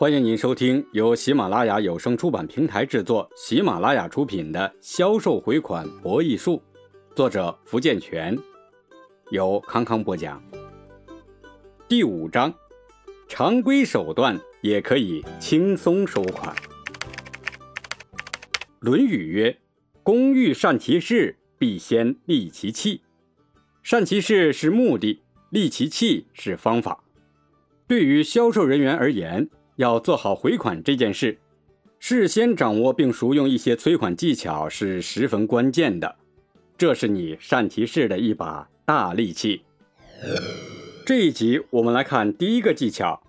欢迎您收听由喜马拉雅有声出版平台制作、喜马拉雅出品的《销售回款博弈术》，作者福建泉，由康康播讲。第五章，常规手段也可以轻松收款。《论语》曰：“工欲善其事，必先利其器。善其事是目的，利其器是方法。”对于销售人员而言，要做好回款这件事，事先掌握并熟用一些催款技巧是十分关键的。这是你善其事的一把大利器。这一集我们来看第一个技巧：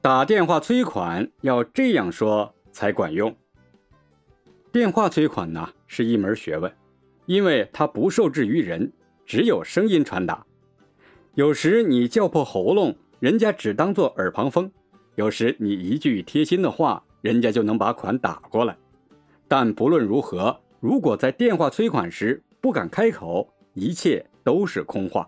打电话催款要这样说才管用。电话催款呢是一门学问，因为它不受制于人，只有声音传达。有时你叫破喉咙，人家只当做耳旁风。有时你一句贴心的话，人家就能把款打过来。但不论如何，如果在电话催款时不敢开口，一切都是空话。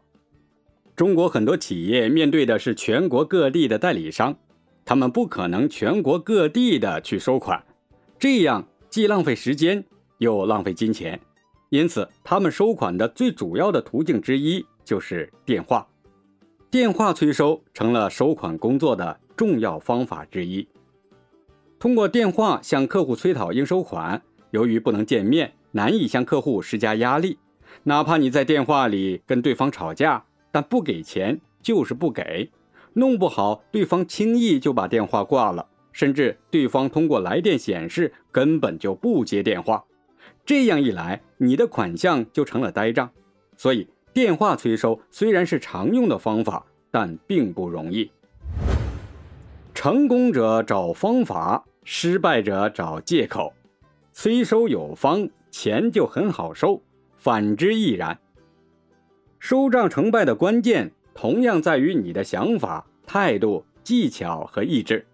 中国很多企业面对的是全国各地的代理商，他们不可能全国各地的去收款，这样既浪费时间又浪费金钱。因此，他们收款的最主要的途径之一就是电话。电话催收成了收款工作的。重要方法之一，通过电话向客户催讨应收款。由于不能见面，难以向客户施加压力。哪怕你在电话里跟对方吵架，但不给钱就是不给，弄不好对方轻易就把电话挂了，甚至对方通过来电显示根本就不接电话。这样一来，你的款项就成了呆账。所以，电话催收虽然是常用的方法，但并不容易。成功者找方法，失败者找借口。催收有方，钱就很好收；反之亦然。收账成败的关键，同样在于你的想法、态度、技巧和意志，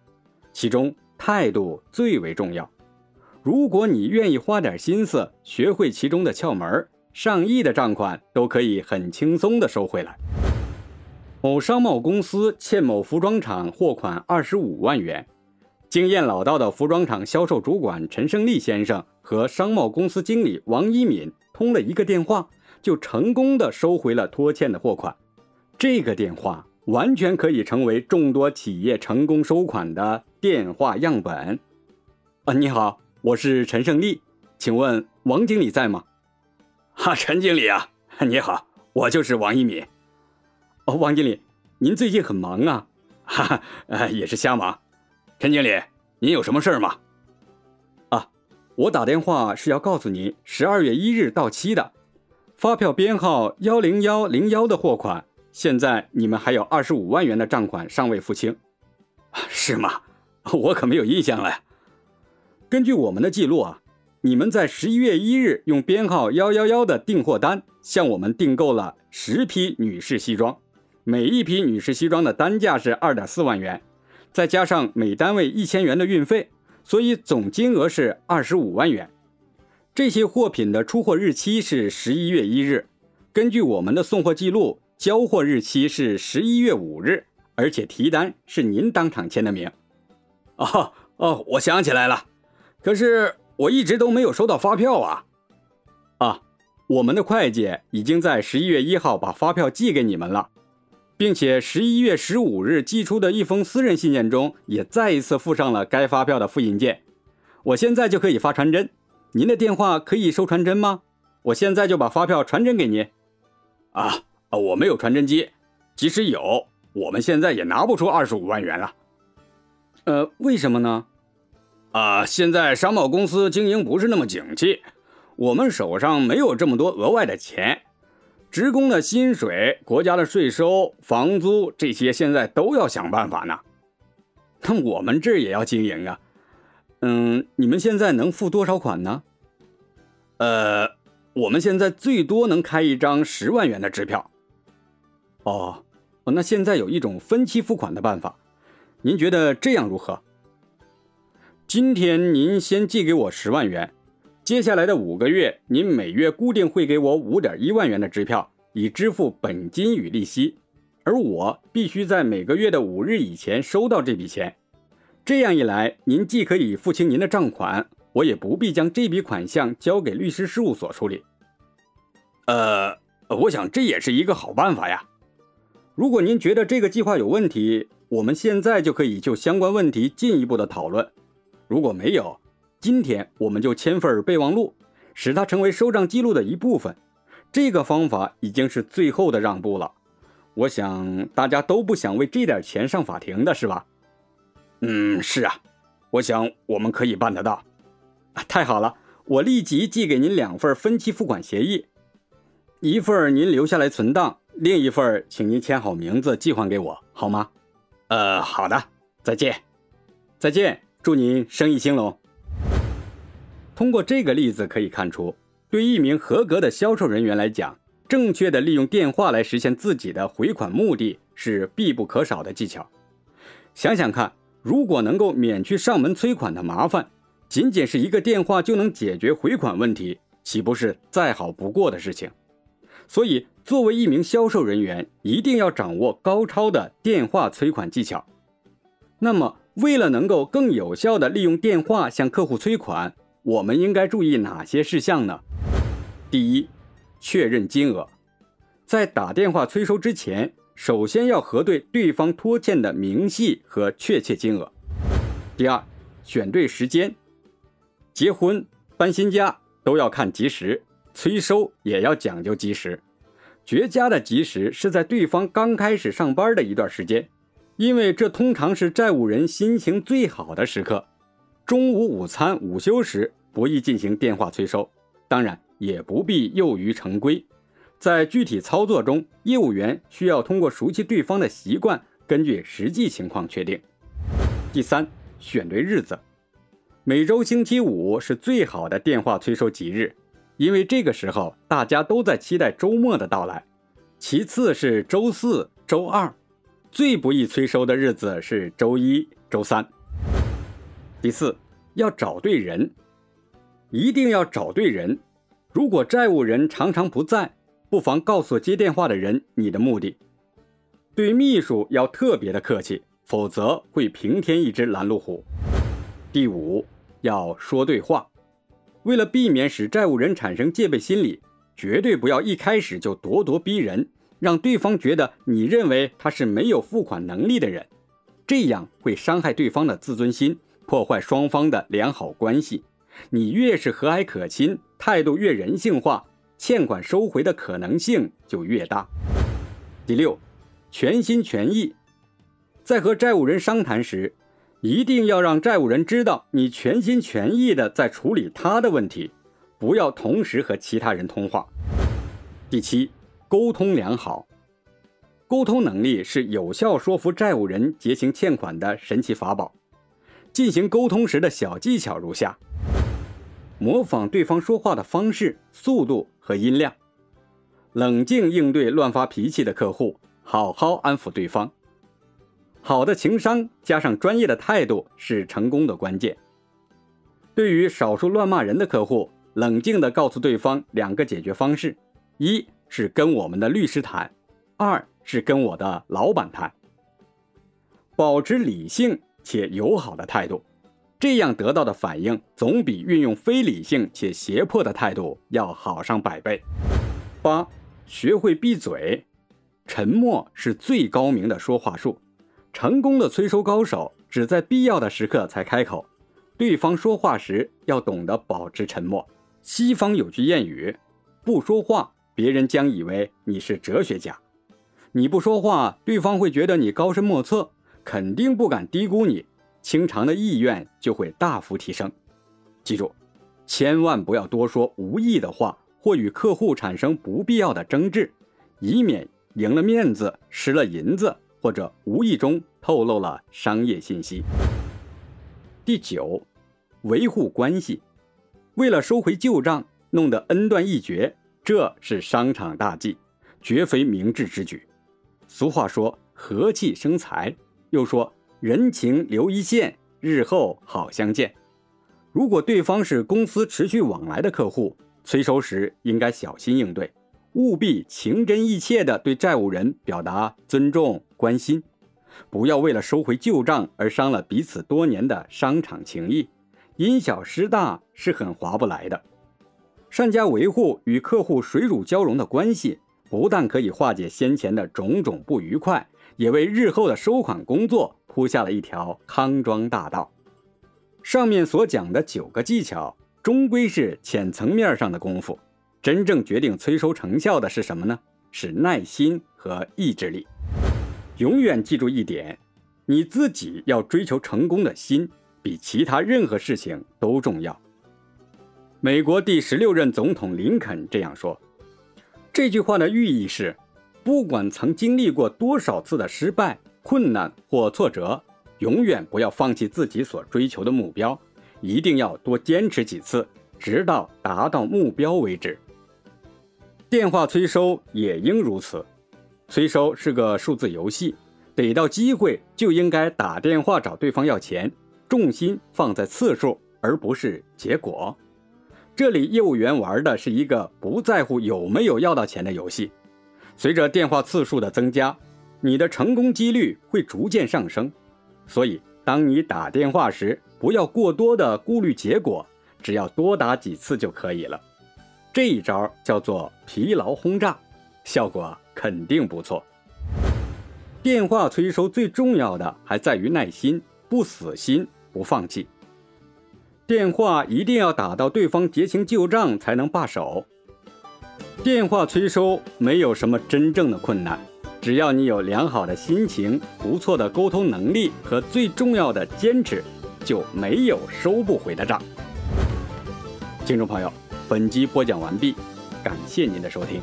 其中态度最为重要。如果你愿意花点心思，学会其中的窍门，上亿的账款都可以很轻松的收回来。某商贸公司欠某服装厂货款二十五万元，经验老道的服装厂销售主管陈胜利先生和商贸公司经理王一敏通了一个电话，就成功的收回了拖欠的货款。这个电话完全可以成为众多企业成功收款的电话样本。啊，你好，我是陈胜利，请问王经理在吗？哈，陈经理啊，你好，我就是王一敏。哦，王经理，您最近很忙啊？哈哈，呃，也是瞎忙。陈经理，您有什么事儿吗？啊，我打电话是要告诉您，十二月一日到期的发票编号幺零幺零幺的货款，现在你们还有二十五万元的账款尚未付清，是吗？我可没有印象了。根据我们的记录啊，你们在十一月一日用编号幺幺幺的订货单向我们订购了十批女士西装。每一批女士西装的单价是二点四万元，再加上每单位一千元的运费，所以总金额是二十五万元。这些货品的出货日期是十一月一日，根据我们的送货记录，交货日期是十一月五日，而且提单是您当场签的名。哦哦，我想起来了，可是我一直都没有收到发票啊！啊，我们的会计已经在十一月一号把发票寄给你们了。并且十一月十五日寄出的一封私人信件中，也再一次附上了该发票的复印件。我现在就可以发传真，您的电话可以收传真吗？我现在就把发票传真给您。啊啊，我没有传真机，即使有，我们现在也拿不出二十五万元了。呃，为什么呢？啊，现在商贸公司经营不是那么景气，我们手上没有这么多额外的钱。职工的薪水、国家的税收、房租这些，现在都要想办法呢。那我们这也要经营啊。嗯，你们现在能付多少款呢？呃，我们现在最多能开一张十万元的支票。哦，那现在有一种分期付款的办法，您觉得这样如何？今天您先借给我十万元。接下来的五个月，您每月固定汇给我五点一万元的支票，以支付本金与利息，而我必须在每个月的五日以前收到这笔钱。这样一来，您既可以付清您的账款，我也不必将这笔款项交给律师事务所处理。呃，我想这也是一个好办法呀。如果您觉得这个计划有问题，我们现在就可以就相关问题进一步的讨论。如果没有，今天我们就签份备忘录，使它成为收账记录的一部分。这个方法已经是最后的让步了。我想大家都不想为这点钱上法庭的是吧？嗯，是啊，我想我们可以办得到。太好了，我立即寄给您两份分期付款协议，一份您留下来存档，另一份请您签好名字寄还给我，好吗？呃，好的，再见，再见，祝您生意兴隆。通过这个例子可以看出，对一名合格的销售人员来讲，正确的利用电话来实现自己的回款目的是必不可少的技巧。想想看，如果能够免去上门催款的麻烦，仅仅是一个电话就能解决回款问题，岂不是再好不过的事情？所以，作为一名销售人员，一定要掌握高超的电话催款技巧。那么，为了能够更有效地利用电话向客户催款，我们应该注意哪些事项呢？第一，确认金额。在打电话催收之前，首先要核对对方拖欠的明细和确切金额。第二，选对时间。结婚、搬新家都要看及时。催收也要讲究及时，绝佳的及时是在对方刚开始上班的一段时间，因为这通常是债务人心情最好的时刻。中午、午餐、午休时不宜进行电话催收，当然也不必囿于成规。在具体操作中，业务员需要通过熟悉对方的习惯，根据实际情况确定。第三，选对日子，每周星期五是最好的电话催收吉日。因为这个时候大家都在期待周末的到来，其次是周四周二，最不易催收的日子是周一周三。第四，要找对人，一定要找对人。如果债务人常常不在，不妨告诉接电话的人你的目的。对秘书要特别的客气，否则会平添一只拦路虎。第五，要说对话。为了避免使债务人产生戒备心理，绝对不要一开始就咄咄逼人，让对方觉得你认为他是没有付款能力的人，这样会伤害对方的自尊心，破坏双方的良好关系。你越是和蔼可亲，态度越人性化，欠款收回的可能性就越大。第六，全心全意，在和债务人商谈时。一定要让债务人知道你全心全意的在处理他的问题，不要同时和其他人通话。第七，沟通良好，沟通能力是有效说服债务人结清欠款的神奇法宝。进行沟通时的小技巧如下：模仿对方说话的方式、速度和音量，冷静应对乱发脾气的客户，好好安抚对方。好的情商加上专业的态度是成功的关键。对于少数乱骂人的客户，冷静地告诉对方两个解决方式：一是跟我们的律师谈，二是跟我的老板谈。保持理性且友好的态度，这样得到的反应总比运用非理性且胁迫的态度要好上百倍。八，学会闭嘴，沉默是最高明的说话术。成功的催收高手只在必要的时刻才开口，对方说话时要懂得保持沉默。西方有句谚语：“不说话，别人将以为你是哲学家；你不说话，对方会觉得你高深莫测，肯定不敢低估你，清偿的意愿就会大幅提升。”记住，千万不要多说无意的话，或与客户产生不必要的争执，以免赢了面子，失了银子。或者无意中透露了商业信息。第九，维护关系，为了收回旧账，弄得恩断义绝，这是商场大忌，绝非明智之举。俗话说和气生财，又说人情留一线，日后好相见。如果对方是公司持续往来的客户，催收时应该小心应对。务必情真意切地对债务人表达尊重关心，不要为了收回旧账而伤了彼此多年的商场情谊，因小失大是很划不来的。善加维护与客户水乳交融的关系，不但可以化解先前的种种不愉快，也为日后的收款工作铺下了一条康庄大道。上面所讲的九个技巧，终归是浅层面上的功夫。真正决定催收成效的是什么呢？是耐心和意志力。永远记住一点，你自己要追求成功的心，比其他任何事情都重要。美国第十六任总统林肯这样说。这句话的寓意是：不管曾经历过多少次的失败、困难或挫折，永远不要放弃自己所追求的目标，一定要多坚持几次，直到达到目标为止。电话催收也应如此。催收是个数字游戏，逮到机会就应该打电话找对方要钱，重心放在次数而不是结果。这里业务员玩的是一个不在乎有没有要到钱的游戏。随着电话次数的增加，你的成功几率会逐渐上升。所以，当你打电话时，不要过多的顾虑结果，只要多打几次就可以了。这一招叫做疲劳轰炸，效果肯定不错。电话催收最重要的还在于耐心，不死心，不放弃。电话一定要打到对方结清旧账才能罢手。电话催收没有什么真正的困难，只要你有良好的心情、不错的沟通能力和最重要的坚持，就没有收不回的账。听众朋友。本集播讲完毕，感谢您的收听。